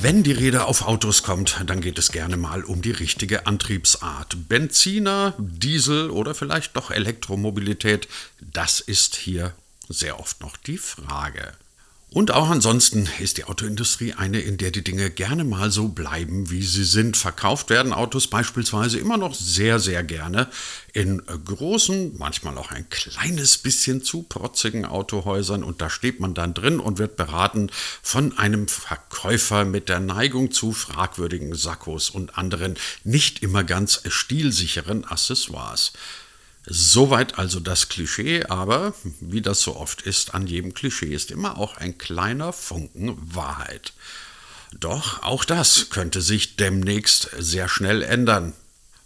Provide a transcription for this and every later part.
Wenn die Rede auf Autos kommt, dann geht es gerne mal um die richtige Antriebsart. Benziner, Diesel oder vielleicht doch Elektromobilität, das ist hier sehr oft noch die Frage. Und auch ansonsten ist die Autoindustrie eine, in der die Dinge gerne mal so bleiben, wie sie sind. Verkauft werden Autos beispielsweise immer noch sehr, sehr gerne in großen, manchmal auch ein kleines bisschen zu protzigen Autohäusern. Und da steht man dann drin und wird beraten von einem Verkäufer mit der Neigung zu fragwürdigen Sakkos und anderen nicht immer ganz stilsicheren Accessoires. Soweit also das Klischee, aber wie das so oft ist, an jedem Klischee ist immer auch ein kleiner Funken Wahrheit. Doch auch das könnte sich demnächst sehr schnell ändern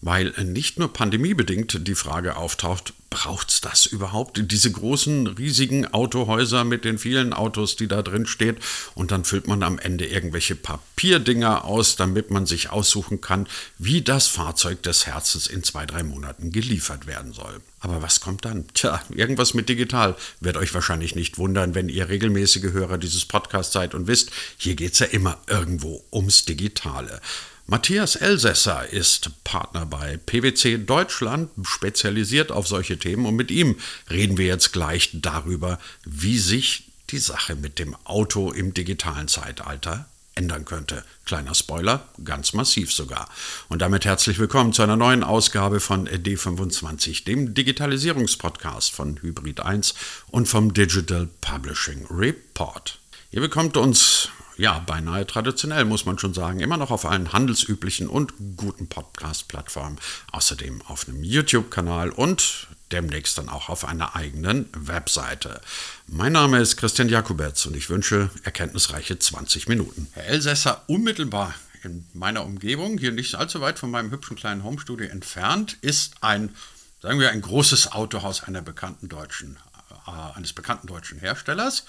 weil nicht nur pandemiebedingt die Frage auftaucht, braucht es das überhaupt? Diese großen, riesigen Autohäuser mit den vielen Autos, die da drin steht und dann füllt man am Ende irgendwelche Papierdinger aus, damit man sich aussuchen kann, wie das Fahrzeug des Herzens in zwei, drei Monaten geliefert werden soll. Aber was kommt dann? Tja, irgendwas mit digital. Wird euch wahrscheinlich nicht wundern, wenn ihr regelmäßige Hörer dieses Podcasts seid und wisst, hier geht es ja immer irgendwo ums Digitale. Matthias Elsässer ist Partner bei PwC Deutschland, spezialisiert auf solche Themen und mit ihm reden wir jetzt gleich darüber, wie sich die Sache mit dem Auto im digitalen Zeitalter ändern könnte. Kleiner Spoiler, ganz massiv sogar. Und damit herzlich willkommen zu einer neuen Ausgabe von D25, dem Digitalisierungspodcast von Hybrid 1 und vom Digital Publishing Report. Ihr bekommt uns ja, beinahe traditionell, muss man schon sagen. Immer noch auf allen handelsüblichen und guten Podcast-Plattformen. Außerdem auf einem YouTube-Kanal und demnächst dann auch auf einer eigenen Webseite. Mein Name ist Christian Jakubetz und ich wünsche erkenntnisreiche 20 Minuten. Herr Elsässer, unmittelbar in meiner Umgebung, hier nicht allzu weit von meinem hübschen kleinen Homestudio entfernt, ist ein, sagen wir, ein großes Autohaus einer bekannten deutschen, äh, eines bekannten deutschen Herstellers.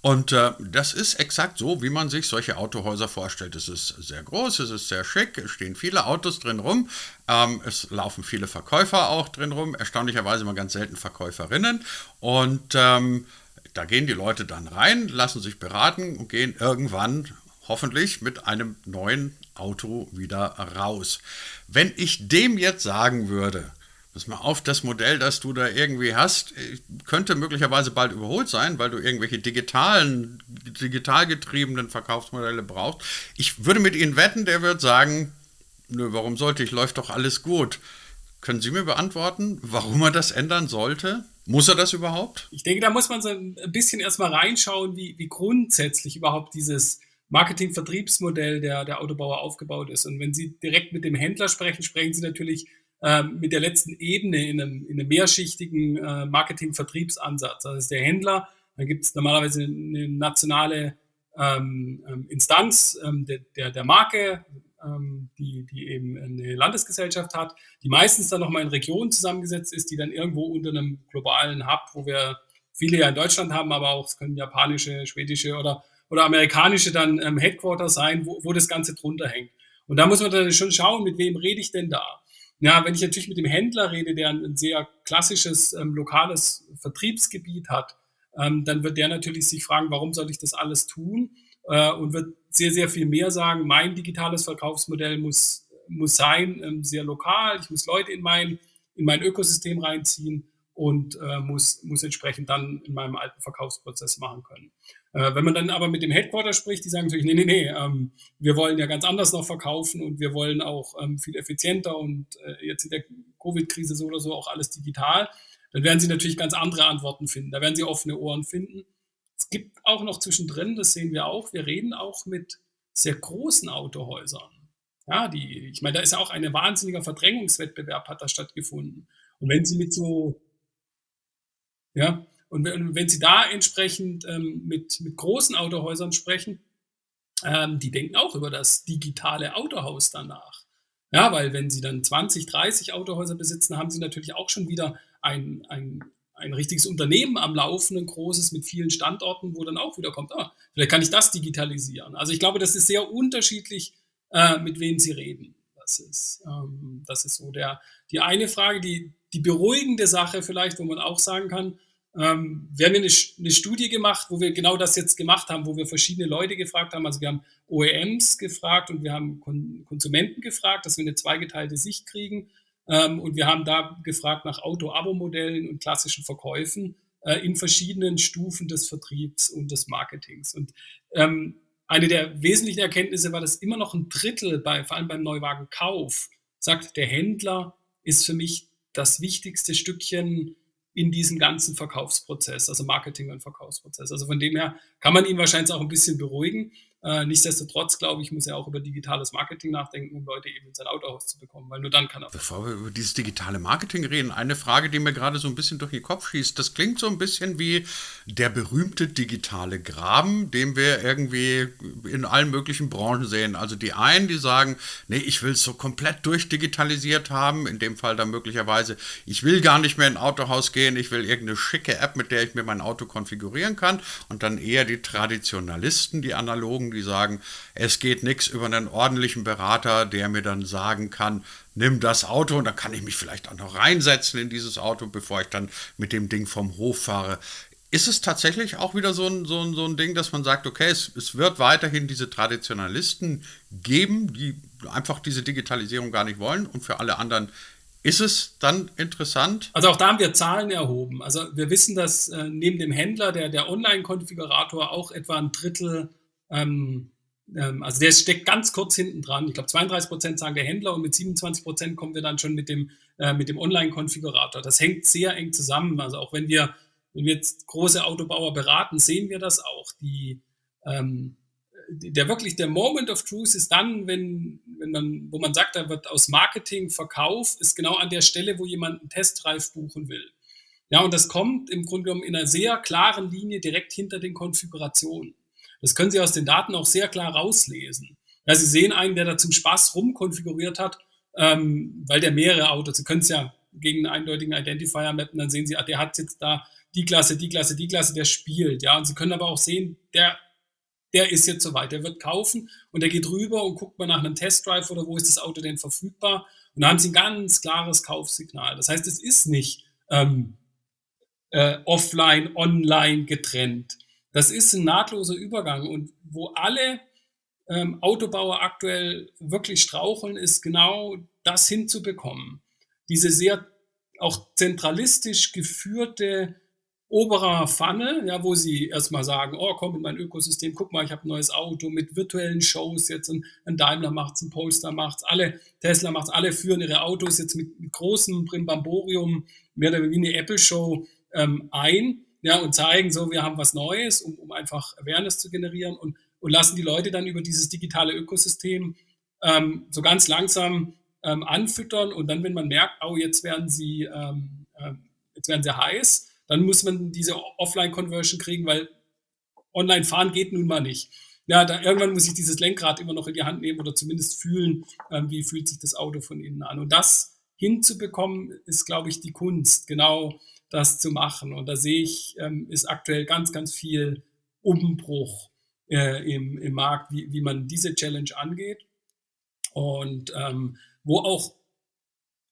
Und äh, das ist exakt so, wie man sich solche Autohäuser vorstellt. Es ist sehr groß, es ist sehr schick, es stehen viele Autos drin rum, ähm, es laufen viele Verkäufer auch drin rum, erstaunlicherweise mal ganz selten Verkäuferinnen. Und ähm, da gehen die Leute dann rein, lassen sich beraten und gehen irgendwann hoffentlich mit einem neuen Auto wieder raus. Wenn ich dem jetzt sagen würde, Pass mal auf, das Modell, das du da irgendwie hast, äh, könnte möglicherweise bald überholt sein, weil du irgendwelche digitalen, digital getriebenen Verkaufsmodelle brauchst. Ich würde mit Ihnen wetten, der wird sagen, nö, warum sollte ich, läuft doch alles gut. Können Sie mir beantworten, warum er das ändern sollte? Muss er das überhaupt? Ich denke, da muss man so ein bisschen erstmal reinschauen, wie, wie grundsätzlich überhaupt dieses Marketing-Vertriebsmodell der, der Autobauer aufgebaut ist. Und wenn Sie direkt mit dem Händler sprechen, sprechen Sie natürlich mit der letzten Ebene in einem, in einem mehrschichtigen äh, Marketing-Vertriebsansatz. Das ist der Händler, dann gibt es normalerweise eine nationale ähm, ähm, Instanz ähm, der, der, der Marke, ähm, die, die eben eine Landesgesellschaft hat, die meistens dann nochmal in Regionen zusammengesetzt ist, die dann irgendwo unter einem globalen Hub, wo wir viele ja in Deutschland haben, aber auch es können japanische, schwedische oder, oder amerikanische dann ähm, Headquarter sein, wo, wo das Ganze drunter hängt. Und da muss man dann schon schauen, mit wem rede ich denn da? Ja, wenn ich natürlich mit dem Händler rede, der ein, sehr klassisches ähm, lokales Vertriebsgebiet hat, ähm, dann wird der natürlich sich fragen, warum soll ich das alles tun? Äh, und wird sehr, sehr viel mehr sagen, mein digitales Verkaufsmodell muss, muss sein, ähm, sehr lokal, ich muss Leute in mein, in mein Ökosystem reinziehen und äh, muss, muss entsprechend dann in meinem alten Verkaufsprozess machen können. Äh, wenn man dann aber mit dem Headquarter spricht, die sagen natürlich, nee, nee, nee, ähm, wir wollen ja ganz anders noch verkaufen und wir wollen auch ähm, viel effizienter und äh, jetzt in der Covid-Krise so oder so auch alles digital, dann werden sie natürlich ganz andere Antworten finden. Da werden sie offene Ohren finden. Es gibt auch noch zwischendrin, das sehen wir auch, wir reden auch mit sehr großen Autohäusern. Ja, die, ich meine, da ist ja auch ein wahnsinniger Verdrängungswettbewerb hat da stattgefunden. Und wenn Sie mit so, ja, und wenn Sie da entsprechend ähm, mit, mit großen Autohäusern sprechen, ähm, die denken auch über das digitale Autohaus danach. Ja, weil wenn Sie dann 20, 30 Autohäuser besitzen, haben Sie natürlich auch schon wieder ein, ein, ein richtiges Unternehmen am Laufen, ein großes mit vielen Standorten, wo dann auch wieder kommt, ah, vielleicht kann ich das digitalisieren. Also ich glaube, das ist sehr unterschiedlich, äh, mit wem Sie reden. Das ist, ähm, das ist so der, die eine Frage, die, die beruhigende Sache vielleicht, wo man auch sagen kann, ähm, wir haben eine, eine, Studie gemacht, wo wir genau das jetzt gemacht haben, wo wir verschiedene Leute gefragt haben. Also wir haben OEMs gefragt und wir haben Kon Konsumenten gefragt, dass wir eine zweigeteilte Sicht kriegen. Ähm, und wir haben da gefragt nach Auto-Abo-Modellen und klassischen Verkäufen äh, in verschiedenen Stufen des Vertriebs und des Marketings. Und ähm, eine der wesentlichen Erkenntnisse war, dass immer noch ein Drittel, bei, vor allem beim Neuwagenkauf, sagt, der Händler ist für mich das wichtigste Stückchen in diesem ganzen Verkaufsprozess, also Marketing und Verkaufsprozess. Also von dem her kann man ihn wahrscheinlich auch ein bisschen beruhigen. Äh, nichtsdestotrotz, glaube ich, muss er auch über digitales Marketing nachdenken, um Leute eben in sein Autohaus zu bekommen, weil nur dann kann er. Bevor wir über dieses digitale Marketing reden, eine Frage, die mir gerade so ein bisschen durch den Kopf schießt. Das klingt so ein bisschen wie der berühmte digitale Graben, den wir irgendwie in allen möglichen Branchen sehen. Also die einen, die sagen, nee, ich will es so komplett durchdigitalisiert haben, in dem Fall dann möglicherweise, ich will gar nicht mehr in ein Autohaus gehen, ich will irgendeine schicke App, mit der ich mir mein Auto konfigurieren kann. Und dann eher die Traditionalisten, die analogen die sagen, es geht nichts über einen ordentlichen Berater, der mir dann sagen kann, nimm das Auto und dann kann ich mich vielleicht auch noch reinsetzen in dieses Auto, bevor ich dann mit dem Ding vom Hof fahre. Ist es tatsächlich auch wieder so ein, so ein, so ein Ding, dass man sagt, okay, es, es wird weiterhin diese Traditionalisten geben, die einfach diese Digitalisierung gar nicht wollen und für alle anderen ist es dann interessant? Also auch da haben wir Zahlen erhoben. Also wir wissen, dass äh, neben dem Händler der, der Online-Konfigurator auch etwa ein Drittel ähm, ähm, also der steckt ganz kurz hinten dran. Ich glaube, 32 Prozent sagen der Händler und mit 27 Prozent kommen wir dann schon mit dem, äh, mit dem Online-Konfigurator. Das hängt sehr eng zusammen. Also auch wenn wir, wenn wir jetzt große Autobauer beraten, sehen wir das auch. Die, ähm, der wirklich der Moment of Truth ist dann, wenn, wenn man, wo man sagt, da wird aus Marketing Verkauf, ist genau an der Stelle, wo jemand einen Testdrive buchen will. Ja, und das kommt im Grunde genommen in einer sehr klaren Linie direkt hinter den Konfigurationen. Das können Sie aus den Daten auch sehr klar rauslesen. Ja, Sie sehen einen, der da zum Spaß rumkonfiguriert hat, ähm, weil der mehrere Autos, Sie können es ja gegen einen eindeutigen Identifier mappen, dann sehen Sie, ah, der hat jetzt da die Klasse, die Klasse, die Klasse, der spielt. Ja, und Sie können aber auch sehen, der, der ist jetzt soweit, der wird kaufen und der geht rüber und guckt mal nach einem Testdrive oder wo ist das Auto denn verfügbar. Und da haben Sie ein ganz klares Kaufsignal. Das heißt, es ist nicht ähm, äh, offline, online getrennt. Das ist ein nahtloser Übergang und wo alle ähm, Autobauer aktuell wirklich straucheln, ist genau das hinzubekommen. Diese sehr auch zentralistisch geführte oberer Funnel, ja, wo sie erstmal sagen, oh, komm in mein Ökosystem, guck mal, ich habe ein neues Auto mit virtuellen Shows jetzt, ein, ein Daimler macht's, ein Polestar macht's, alle, Tesla macht's, alle führen ihre Autos jetzt mit, mit großem Brimbamborium, mehr oder weniger eine Apple-Show ähm, ein ja, und zeigen so, wir haben was Neues, um, um einfach Awareness zu generieren und, und lassen die Leute dann über dieses digitale Ökosystem ähm, so ganz langsam ähm, anfüttern und dann, wenn man merkt, oh, jetzt werden sie, ähm, äh, jetzt werden sie heiß, dann muss man diese Offline-Conversion kriegen, weil online fahren geht nun mal nicht. Ja, da, irgendwann muss ich dieses Lenkrad immer noch in die Hand nehmen oder zumindest fühlen, ähm, wie fühlt sich das Auto von innen an. Und das hinzubekommen, ist, glaube ich, die Kunst. Genau das zu machen. Und da sehe ich, ähm, ist aktuell ganz, ganz viel Umbruch äh, im, im Markt, wie, wie man diese Challenge angeht. Und ähm, wo auch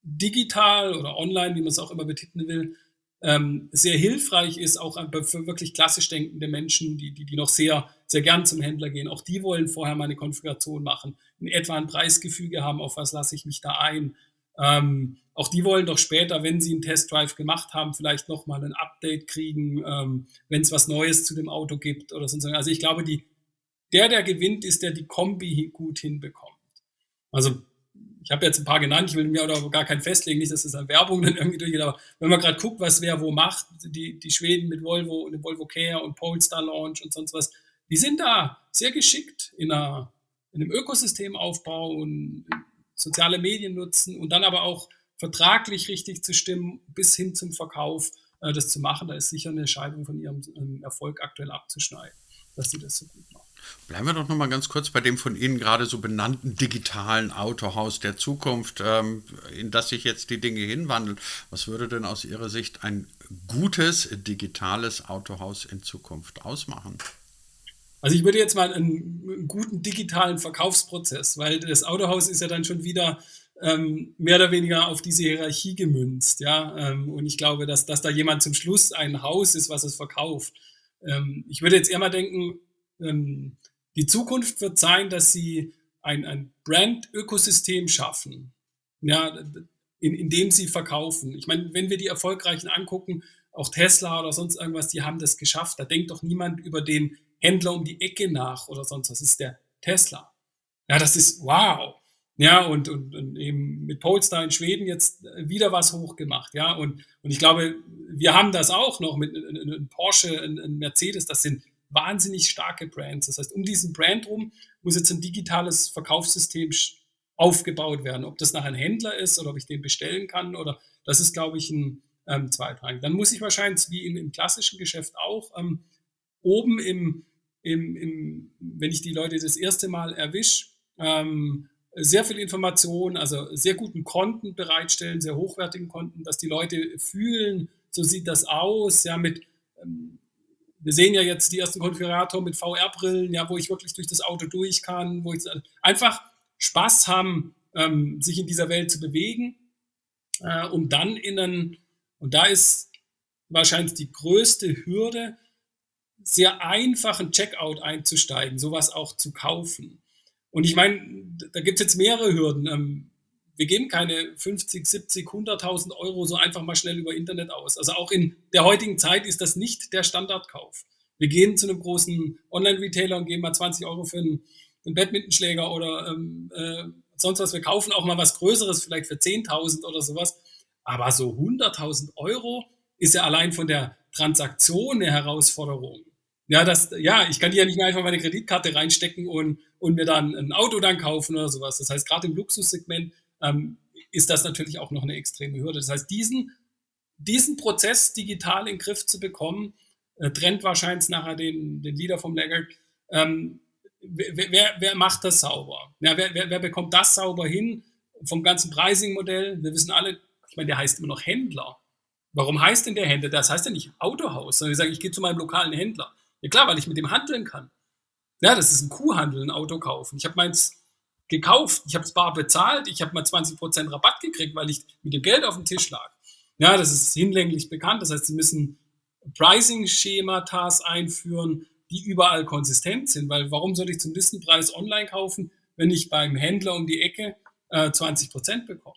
digital oder online, wie man es auch immer betiteln will, ähm, sehr hilfreich ist, auch für wirklich klassisch denkende Menschen, die, die, die noch sehr, sehr gern zum Händler gehen. Auch die wollen vorher mal eine Konfiguration machen, in etwa ein Preisgefüge haben, auf was lasse ich mich da ein. Ähm, auch die wollen doch später, wenn sie einen Testdrive gemacht haben, vielleicht nochmal ein Update kriegen, ähm, wenn es was Neues zu dem Auto gibt oder so. Also ich glaube, die, der, der gewinnt, ist der die Kombi gut hinbekommt. Also ich habe jetzt ein paar genannt, ich will mir auch gar keinen festlegen, nicht, dass das an Werbung dann irgendwie durchgeht, aber wenn man gerade guckt, was wer wo macht, die, die Schweden mit Volvo und dem Volvo Care und Polestar Launch und sonst was, die sind da sehr geschickt in, einer, in einem Ökosystemaufbau und soziale Medien nutzen und dann aber auch vertraglich richtig zu stimmen, bis hin zum Verkauf äh, das zu machen. Da ist sicher eine Scheidung von ihrem ähm, Erfolg aktuell abzuschneiden, dass sie das so gut machen. Bleiben wir doch noch mal ganz kurz bei dem von Ihnen gerade so benannten digitalen Autohaus der Zukunft, ähm, in das sich jetzt die Dinge hinwandeln. Was würde denn aus Ihrer Sicht ein gutes digitales Autohaus in Zukunft ausmachen? Also ich würde jetzt mal einen, einen, guten digitalen Verkaufsprozess, weil das Autohaus ist ja dann schon wieder ähm, mehr oder weniger auf diese Hierarchie gemünzt. Ja? Ähm, und ich glaube, dass, dass da jemand zum Schluss ein Haus ist, was es verkauft. Ähm, ich würde jetzt eher mal denken, ähm, die Zukunft wird sein, dass sie ein, ein Brand-Ökosystem schaffen, ja, in, in dem sie verkaufen. Ich meine, wenn wir die Erfolgreichen angucken, auch Tesla oder sonst irgendwas, die haben das geschafft. Da denkt doch niemand über den Händler um die Ecke nach oder sonst was. Ist der Tesla. Ja, das ist wow. Ja, und, und, und eben mit Polestar in Schweden jetzt wieder was hochgemacht. Ja, und, und ich glaube, wir haben das auch noch mit einem Porsche, einem Mercedes. Das sind wahnsinnig starke Brands. Das heißt, um diesen Brand rum muss jetzt ein digitales Verkaufssystem aufgebaut werden. Ob das nach ein Händler ist oder ob ich den bestellen kann oder das ist, glaube ich, ein ähm, zweitrangig. Dann muss ich wahrscheinlich, wie im, im klassischen Geschäft auch, ähm, oben im, im, im, wenn ich die Leute das erste Mal erwische, ähm, sehr viel Information, also sehr guten Konten bereitstellen, sehr hochwertigen Konten, dass die Leute fühlen, so sieht das aus, ja, mit, ähm, wir sehen ja jetzt die ersten Konfiguratoren mit VR-Brillen, ja, wo ich wirklich durch das Auto durch kann, wo ich einfach Spaß haben, ähm, sich in dieser Welt zu bewegen, äh, um dann in einen, und da ist wahrscheinlich die größte Hürde, sehr einfachen Checkout einzusteigen, sowas auch zu kaufen. Und ich meine, da gibt es jetzt mehrere Hürden. Ähm, wir geben keine 50, 70, 100.000 Euro so einfach mal schnell über Internet aus. Also auch in der heutigen Zeit ist das nicht der Standardkauf. Wir gehen zu einem großen Online-Retailer und geben mal 20 Euro für einen, einen Badmintonschläger oder ähm, äh, sonst was. Wir kaufen auch mal was Größeres, vielleicht für 10.000 oder sowas. Aber so 100.000 Euro ist ja allein von der Transaktion eine Herausforderung. Ja, das, ja, ich kann die ja nicht mehr einfach meine Kreditkarte reinstecken und, und mir dann ein Auto dann kaufen oder sowas. Das heißt, gerade im Luxussegment ähm, ist das natürlich auch noch eine extreme Hürde. Das heißt, diesen, diesen Prozess digital in den Griff zu bekommen, äh, trennt wahrscheinlich nachher den, den Leader vom Laggard. Ähm, wer, wer, wer, macht das sauber? Ja, wer, wer, wer bekommt das sauber hin vom ganzen Pricing-Modell? Wir wissen alle, ich meine, der heißt immer noch Händler. Warum heißt denn der Händler? Das heißt ja nicht Autohaus, sondern ich sage, ich gehe zu meinem lokalen Händler. Ja klar, weil ich mit dem handeln kann. Ja, das ist ein Kuhhandel, ein Auto kaufen. Ich habe meins gekauft, ich habe es bar bezahlt, ich habe mal 20% Rabatt gekriegt, weil ich mit dem Geld auf dem Tisch lag. Ja, das ist hinlänglich bekannt. Das heißt, Sie müssen Pricing-Schematas einführen, die überall konsistent sind. Weil warum soll ich zum Listenpreis online kaufen, wenn ich beim Händler um die Ecke äh, 20% bekomme?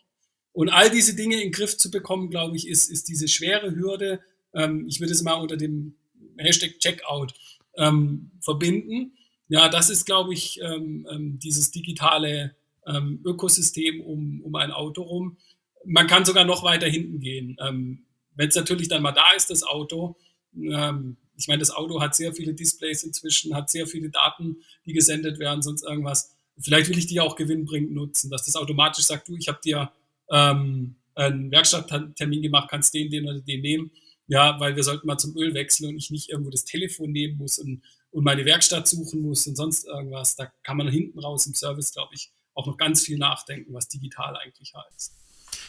Und all diese Dinge in den Griff zu bekommen, glaube ich, ist, ist diese schwere Hürde. Ähm, ich würde es mal unter dem Hashtag Checkout ähm, verbinden. Ja, das ist, glaube ich, ähm, ähm, dieses digitale ähm, Ökosystem um, um ein Auto rum. Man kann sogar noch weiter hinten gehen. Ähm, Wenn es natürlich dann mal da ist, das Auto, ähm, ich meine, das Auto hat sehr viele Displays inzwischen, hat sehr viele Daten, die gesendet werden, sonst irgendwas. Vielleicht will ich die auch gewinnbringend nutzen, dass das automatisch sagt, du, ich habe dir einen Werkstatttermin gemacht, kannst den, den oder den nehmen ja, weil wir sollten mal zum Öl wechseln und ich nicht irgendwo das Telefon nehmen muss und, und meine Werkstatt suchen muss und sonst irgendwas. Da kann man hinten raus im Service, glaube ich, auch noch ganz viel nachdenken, was digital eigentlich heißt.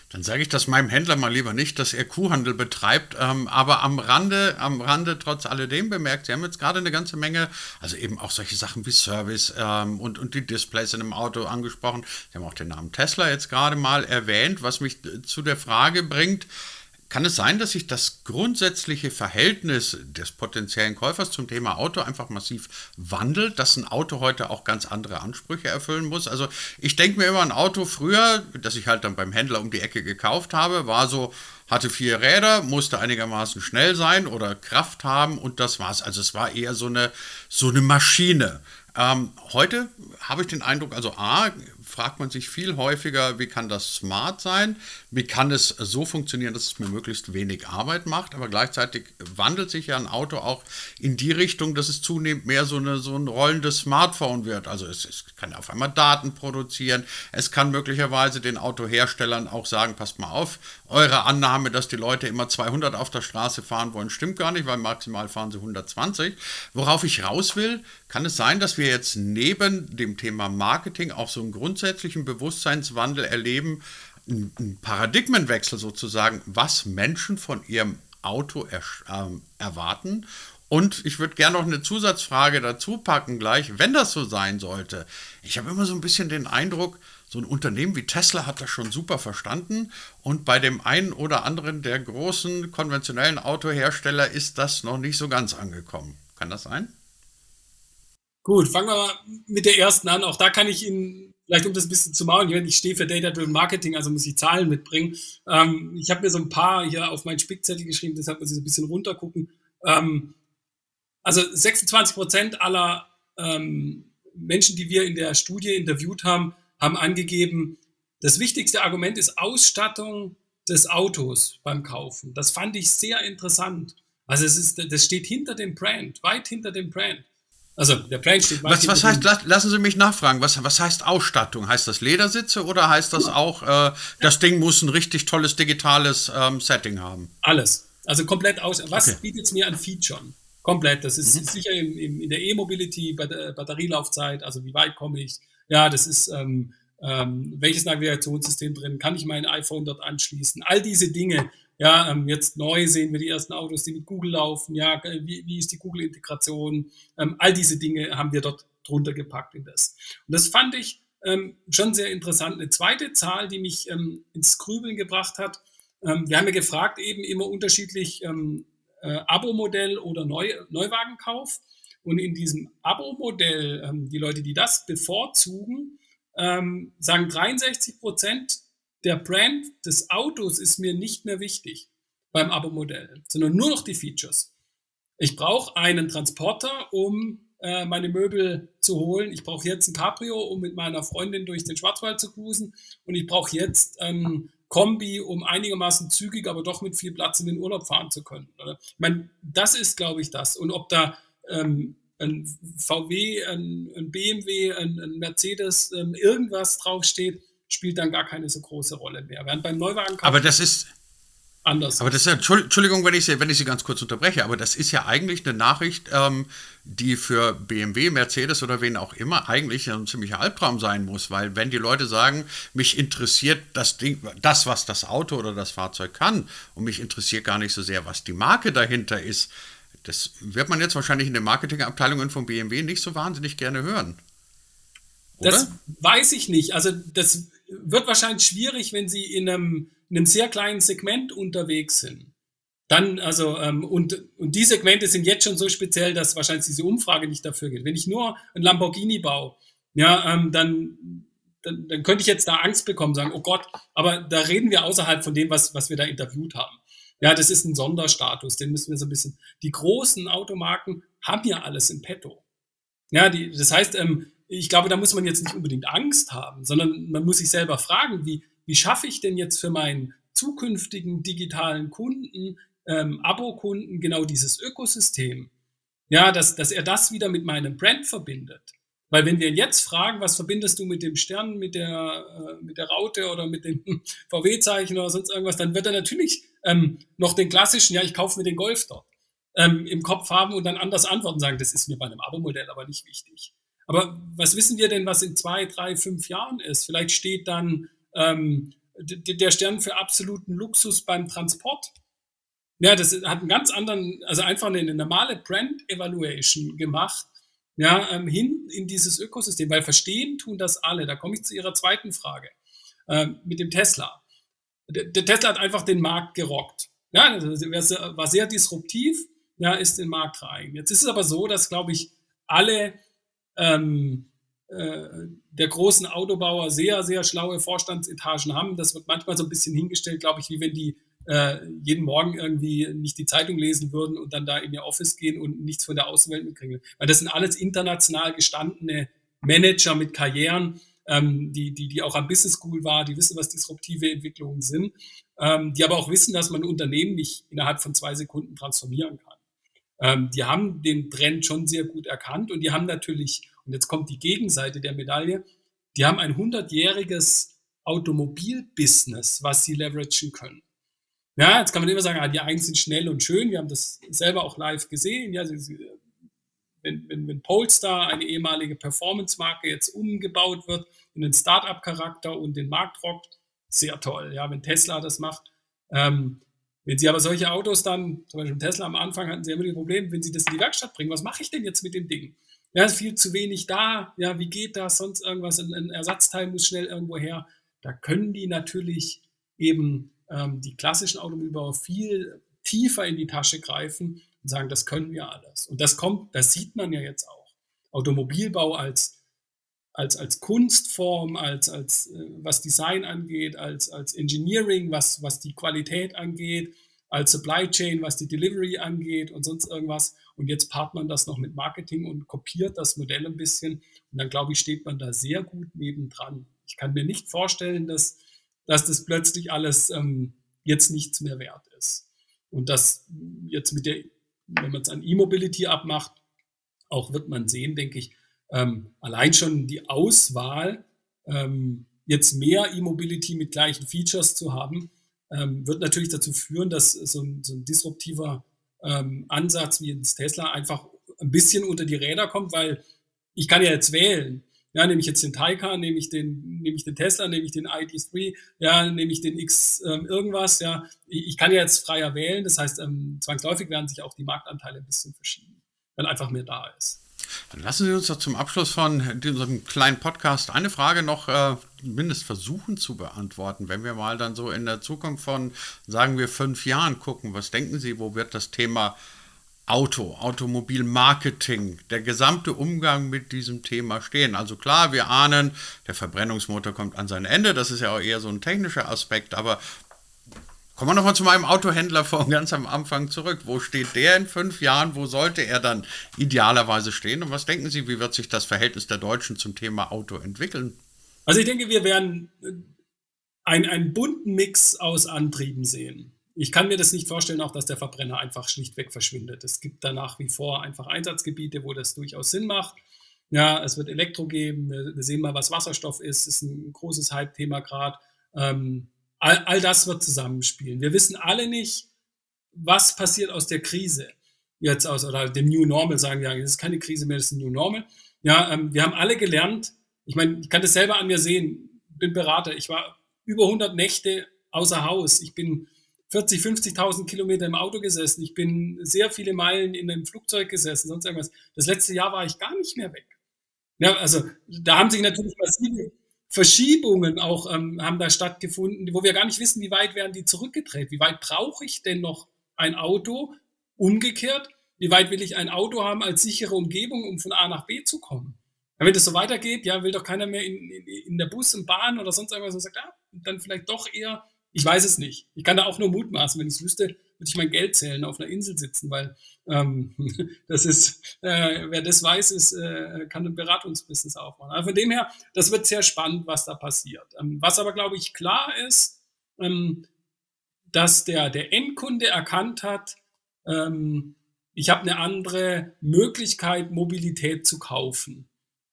Dann sage ich das meinem Händler mal lieber nicht, dass er Kuhhandel betreibt, ähm, aber am Rande, am Rande trotz alledem bemerkt, Sie haben jetzt gerade eine ganze Menge, also eben auch solche Sachen wie Service ähm, und, und die Displays in einem Auto angesprochen. Sie haben auch den Namen Tesla jetzt gerade mal erwähnt, was mich zu der Frage bringt, kann es sein, dass sich das grundsätzliche Verhältnis des potenziellen Käufers zum Thema Auto einfach massiv wandelt, dass ein Auto heute auch ganz andere Ansprüche erfüllen muss? Also ich denke mir immer, ein Auto früher, das ich halt dann beim Händler um die Ecke gekauft habe, war so, hatte vier Räder, musste einigermaßen schnell sein oder Kraft haben und das war's. Also es war eher so eine, so eine Maschine. Ähm, heute habe ich den Eindruck, also A, fragt man sich viel häufiger, wie kann das smart sein? Wie kann es so funktionieren, dass es mir möglichst wenig Arbeit macht? Aber gleichzeitig wandelt sich ja ein Auto auch in die Richtung, dass es zunehmend mehr so, eine, so ein rollendes Smartphone wird. Also es, es kann auf einmal Daten produzieren. Es kann möglicherweise den Autoherstellern auch sagen, passt mal auf, eure Annahme, dass die Leute immer 200 auf der Straße fahren wollen, stimmt gar nicht, weil maximal fahren sie 120. Worauf ich raus will, kann es sein, dass wir jetzt neben dem Thema Marketing auch so einen grundsätzlichen Bewusstseinswandel erleben, einen Paradigmenwechsel sozusagen, was Menschen von ihrem Auto er, äh, erwarten Und ich würde gerne noch eine Zusatzfrage dazu packen gleich, wenn das so sein sollte. Ich habe immer so ein bisschen den Eindruck, so ein Unternehmen wie Tesla hat das schon super verstanden und bei dem einen oder anderen der großen konventionellen Autohersteller ist das noch nicht so ganz angekommen. Kann das sein? Gut, fangen wir mal mit der ersten an. Auch da kann ich Ihnen, vielleicht um das ein bisschen zu machen, ich stehe für Data-Driven Marketing, also muss ich Zahlen mitbringen. Ähm, ich habe mir so ein paar hier auf meinen Spickzettel geschrieben, deshalb muss ich so ein bisschen runtergucken. Ähm, also 26 Prozent aller ähm, Menschen, die wir in der Studie interviewt haben, haben angegeben, das wichtigste Argument ist Ausstattung des Autos beim Kaufen. Das fand ich sehr interessant. Also es ist, das steht hinter dem Brand, weit hinter dem Brand. Also der Brand steht was, was heißt, dem lassen Sie mich nachfragen, was, was heißt Ausstattung? Heißt das Ledersitze oder heißt das auch, äh, das Ding muss ein richtig tolles digitales ähm, Setting haben? Alles. Also komplett aus. Was okay. bietet es mir an Features? Komplett. Das ist mhm. sicher in, in, in der E-Mobility, bei der Batterielaufzeit, also wie weit komme ich. Ja, das ist, ähm, ähm, welches Navigationssystem drin, kann ich mein iPhone dort anschließen, all diese Dinge. Ja, ähm, jetzt neu sehen wir die ersten Autos, die mit Google laufen. Ja, wie, wie ist die Google-Integration? Ähm, all diese Dinge haben wir dort drunter gepackt in das. Und das fand ich ähm, schon sehr interessant. Eine zweite Zahl, die mich ähm, ins Grübeln gebracht hat, ähm, wir haben ja gefragt, eben immer unterschiedlich ähm, äh, Abo-Modell oder Neu Neuwagenkauf. Und in diesem Abo-Modell, ähm, die Leute, die das bevorzugen, ähm, sagen 63 Prozent, der Brand des Autos ist mir nicht mehr wichtig beim Abo-Modell, sondern nur noch die Features. Ich brauche einen Transporter, um äh, meine Möbel zu holen. Ich brauche jetzt ein Cabrio, um mit meiner Freundin durch den Schwarzwald zu cruisen. Und ich brauche jetzt ähm, Kombi, um einigermaßen zügig, aber doch mit viel Platz in den Urlaub fahren zu können. Oder? Ich meine, das ist, glaube ich, das. Und ob da ähm, ein VW, ein, ein BMW, ein, ein Mercedes, ähm, irgendwas draufsteht, spielt dann gar keine so große Rolle mehr. Während beim Neuwagen Aber das ist, anders. Aber das ist ja, Entschuldigung, wenn ich, Sie, wenn ich Sie ganz kurz unterbreche, aber das ist ja eigentlich eine Nachricht, ähm, die für BMW, Mercedes oder wen auch immer eigentlich ein ziemlicher Albtraum sein muss, weil wenn die Leute sagen, mich interessiert das Ding, das, was das Auto oder das Fahrzeug kann und mich interessiert gar nicht so sehr, was die Marke dahinter ist, das wird man jetzt wahrscheinlich in den Marketingabteilungen von BMW nicht so wahnsinnig gerne hören. Oder? Das weiß ich nicht. Also das wird wahrscheinlich schwierig, wenn Sie in einem in einem sehr kleinen Segment unterwegs sind, dann, also, ähm, und, und die Segmente sind jetzt schon so speziell, dass wahrscheinlich diese Umfrage nicht dafür geht. Wenn ich nur ein Lamborghini baue, ja, ähm, dann, dann, dann könnte ich jetzt da Angst bekommen, sagen, oh Gott, aber da reden wir außerhalb von dem, was, was wir da interviewt haben. Ja, das ist ein Sonderstatus, den müssen wir so ein bisschen. Die großen Automarken haben ja alles im Petto. Ja, die, das heißt, ähm, ich glaube, da muss man jetzt nicht unbedingt Angst haben, sondern man muss sich selber fragen, wie, wie schaffe ich denn jetzt für meinen zukünftigen digitalen Kunden, ähm, Abo-Kunden genau dieses Ökosystem? Ja, dass, dass er das wieder mit meinem Brand verbindet. Weil wenn wir jetzt fragen, was verbindest du mit dem Stern, mit der, äh, mit der Raute oder mit dem VW-Zeichen oder sonst irgendwas, dann wird er natürlich ähm, noch den klassischen, ja, ich kaufe mir den Golf dort, ähm, im Kopf haben und dann anders antworten sagen, das ist mir bei einem Abo-Modell aber nicht wichtig. Aber was wissen wir denn, was in zwei, drei, fünf Jahren ist? Vielleicht steht dann ähm, der Stern für absoluten Luxus beim Transport. Ja, das hat einen ganz anderen, also einfach eine normale Brand Evaluation gemacht, ja, ähm, hin in dieses Ökosystem, weil verstehen tun das alle. Da komme ich zu Ihrer zweiten Frage ähm, mit dem Tesla. Der, der, Tesla hat einfach den Markt gerockt. Ja, das war sehr disruptiv, ja, ist in den Markt rein. Jetzt ist es aber so, dass, glaube ich, alle ähm, äh, der großen Autobauer sehr, sehr schlaue Vorstandsetagen haben. Das wird manchmal so ein bisschen hingestellt, glaube ich, wie wenn die äh, jeden Morgen irgendwie nicht die Zeitung lesen würden und dann da in ihr Office gehen und nichts von der Außenwelt mitkriegen. Weil das sind alles international gestandene Manager mit Karrieren, ähm, die, die, die auch am Business School war, die wissen, was disruptive Entwicklungen sind, ähm, die aber auch wissen, dass man ein Unternehmen nicht innerhalb von zwei Sekunden transformieren kann. Ähm, die haben den Trend schon sehr gut erkannt und die haben natürlich und jetzt kommt die Gegenseite der Medaille. Die haben ein 100-jähriges Automobilbusiness, was sie leveragen können. Ja, jetzt kann man immer sagen, ah, die einen sind schnell und schön. Wir haben das selber auch live gesehen. Ja, wenn, wenn, wenn Polestar, eine ehemalige Performance-Marke, jetzt umgebaut wird in einen Start-up-Charakter und den Markt rockt, sehr toll. Ja, wenn Tesla das macht. Ähm, Wenn Sie aber solche Autos dann, zum Beispiel Tesla am Anfang hatten Sie immer die Probleme, wenn Sie das in die Werkstatt bringen, was mache ich denn jetzt mit dem Ding? Ja, ist viel zu wenig da. Ja, wie geht das? Sonst irgendwas, ein, ein Ersatzteil muss schnell irgendwo her. Da können die natürlich eben ähm, die klassischen Automobilbauer viel tiefer in die Tasche greifen und sagen, das können wir alles. Und das kommt, das sieht man ja jetzt auch. Automobilbau als, als, als Kunstform, als, als äh, was Design angeht, als, als Engineering, was, was die Qualität angeht, als Supply Chain, was die Delivery angeht und sonst irgendwas. Und jetzt paart man das noch mit Marketing und kopiert das Modell ein bisschen. Und dann glaube ich, steht man da sehr gut nebendran. Ich kann mir nicht vorstellen, dass, dass das plötzlich alles ähm, jetzt nichts mehr wert ist. Und das jetzt mit der, wenn man es an E-Mobility abmacht, auch wird man sehen, denke ich, ähm, allein schon die Auswahl, ähm, jetzt mehr E-Mobility mit gleichen Features zu haben, ähm, wird natürlich dazu führen, dass so ein, so ein disruptiver ähm, Ansatz wie ins Tesla einfach ein bisschen unter die Räder kommt, weil ich kann ja jetzt wählen. Ja, nehme ich jetzt den Taycan, nehme ich den, nehme ich den Tesla, nehme ich den ID3, ja, nehme ich den X ähm, irgendwas, ja. Ich, ich, kann ja jetzt freier wählen, das heißt, ähm, zwangsläufig werden sich auch die Marktanteile ein bisschen verschieben, weil einfach mehr da ist. Dann lassen Sie uns doch zum Abschluss von diesem kleinen Podcast eine Frage noch äh, mindestens versuchen zu beantworten. Wenn wir mal dann so in der Zukunft von, sagen wir, fünf Jahren gucken, was denken Sie, wo wird das Thema Auto, Automobilmarketing, der gesamte Umgang mit diesem Thema stehen. Also klar, wir ahnen, der Verbrennungsmotor kommt an sein Ende, das ist ja auch eher so ein technischer Aspekt, aber kommen wir nochmal zu meinem Autohändler von ganz am Anfang zurück. Wo steht der in fünf Jahren? Wo sollte er dann idealerweise stehen? Und was denken Sie, wie wird sich das Verhältnis der Deutschen zum Thema Auto entwickeln? Also ich denke, wir werden äh, einen, einen bunten Mix aus Antrieben sehen ich kann mir das nicht vorstellen, auch dass der Verbrenner einfach schlichtweg verschwindet. Es gibt da nach wie vor einfach Einsatzgebiete, wo das durchaus Sinn macht. Ja, es wird Elektro geben. Wir sehen mal, was Wasserstoff ist. Ist ein großes Hype-Thema gerade. Ähm, all, all das wird zusammenspielen. Wir wissen alle nicht, was passiert aus der Krise. Jetzt aus, oder dem New Normal sagen wir, das ist keine Krise mehr, das ist ein New Normal. Ja, ähm, wir haben alle gelernt. Ich meine, ich kann das selber an mir sehen. Bin Berater. Ich war über 100 Nächte außer Haus. Ich bin 40, 50.000 Kilometer im Auto gesessen. Ich bin sehr viele Meilen in einem Flugzeug gesessen, sonst irgendwas. Das letzte Jahr war ich gar nicht mehr weg. Ja, also da haben sich natürlich massive Verschiebungen auch ähm, haben da stattgefunden, wo wir gar nicht wissen, wie weit werden die zurückgedreht. Wie weit brauche ich denn noch ein Auto? Umgekehrt, wie weit will ich ein Auto haben als sichere Umgebung, um von A nach B zu kommen? Wenn das so weitergeht, ja, will doch keiner mehr in, in, in der Bus, und Bahn oder sonst irgendwas und sagt, ja, dann vielleicht doch eher ich weiß es nicht. Ich kann da auch nur mutmaßen. Wenn ich es wüsste, würde ich mein Geld zählen, auf einer Insel sitzen, weil ähm, das ist, äh, wer das weiß, ist, äh, kann ein Beratungsbusiness aufbauen. Also von dem her, das wird sehr spannend, was da passiert. Ähm, was aber, glaube ich, klar ist, ähm, dass der, der Endkunde erkannt hat, ähm, ich habe eine andere Möglichkeit, Mobilität zu kaufen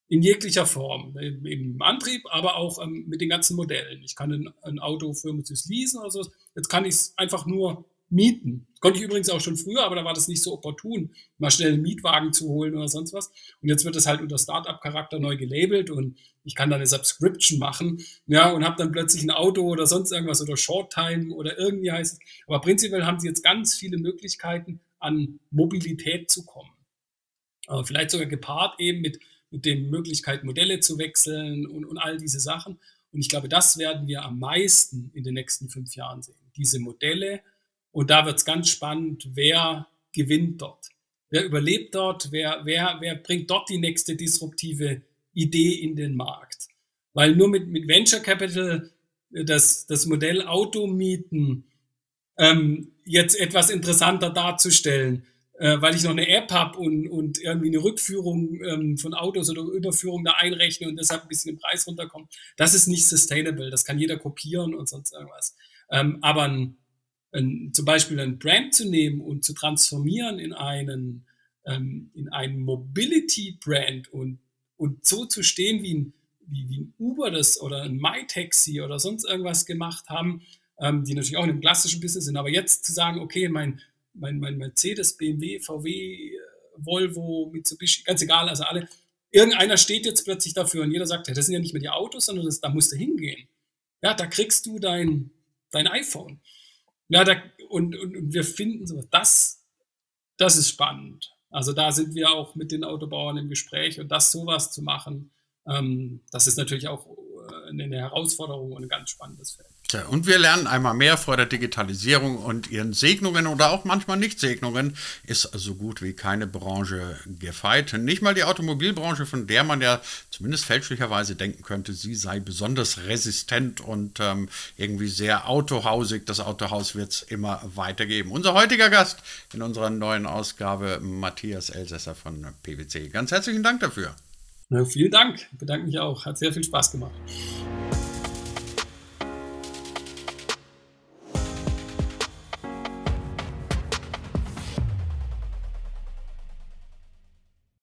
in jeglicher Form, im Antrieb, aber auch ähm, mit den ganzen Modellen. Ich kann ein, ein Auto für mich leasen oder so. Jetzt kann ich es einfach nur mieten. Konnte ich übrigens auch schon früher, aber da war das nicht so opportun, mal schnell einen Mietwagen zu holen oder sonst was. Und jetzt wird das halt unter Startup-Charakter neu gelabelt und ich kann dann eine Subscription machen, ja, und habe dann plötzlich ein Auto oder sonst irgendwas oder Short-Time oder irgendwie heißt es. Aber prinzipiell haben sie jetzt ganz viele Möglichkeiten, an Mobilität zu kommen. Aber vielleicht sogar gepaart eben mit mit den Möglichkeiten, Modelle zu wechseln und, und all diese Sachen. Und ich glaube, das werden wir am meisten in den nächsten fünf Jahren sehen. Diese Modelle. Und da wird es ganz spannend, wer gewinnt dort. Wer überlebt dort? Wer, wer, wer bringt dort die nächste disruptive Idee in den Markt? Weil nur mit, mit Venture Capital äh, das, das Modell Automieten ähm, jetzt etwas interessanter darzustellen, äh, weil ich noch eine App habe und, und irgendwie eine Rückführung ähm, von Autos oder Überführung da einrechne und deshalb ein bisschen im Preis runterkommt. Das ist nicht sustainable. Das kann jeder kopieren und sonst irgendwas. Ähm, aber ein, ein, zum Beispiel ein Brand zu nehmen und zu transformieren in einen, ähm, in einen Mobility-Brand und, und so zu stehen, wie ein, wie, wie ein Uber das oder ein MyTaxi oder sonst irgendwas gemacht haben, ähm, die natürlich auch in einem klassischen Business sind. Aber jetzt zu sagen, okay, mein mein, mein Mercedes, BMW, VW, Volvo, Mitsubishi, ganz egal, also alle. Irgendeiner steht jetzt plötzlich dafür und jeder sagt, ja, das sind ja nicht mehr die Autos, sondern das, da musst du hingehen. Ja, da kriegst du dein, dein iPhone. Ja, da, und, und, und wir finden so, das, das ist spannend. Also da sind wir auch mit den Autobauern im Gespräch und das sowas zu machen, ähm, das ist natürlich auch äh, eine Herausforderung und ein ganz spannendes Feld. Tja, und wir lernen einmal mehr vor der Digitalisierung und ihren Segnungen oder auch manchmal Nicht-Segnungen ist so gut wie keine Branche gefeit. Nicht mal die Automobilbranche, von der man ja zumindest fälschlicherweise denken könnte, sie sei besonders resistent und ähm, irgendwie sehr autohausig. Das Autohaus wird es immer weitergeben. Unser heutiger Gast in unserer neuen Ausgabe, Matthias Elsässer von PwC. Ganz herzlichen Dank dafür. Na, vielen Dank. Ich bedanke mich auch. Hat sehr viel Spaß gemacht.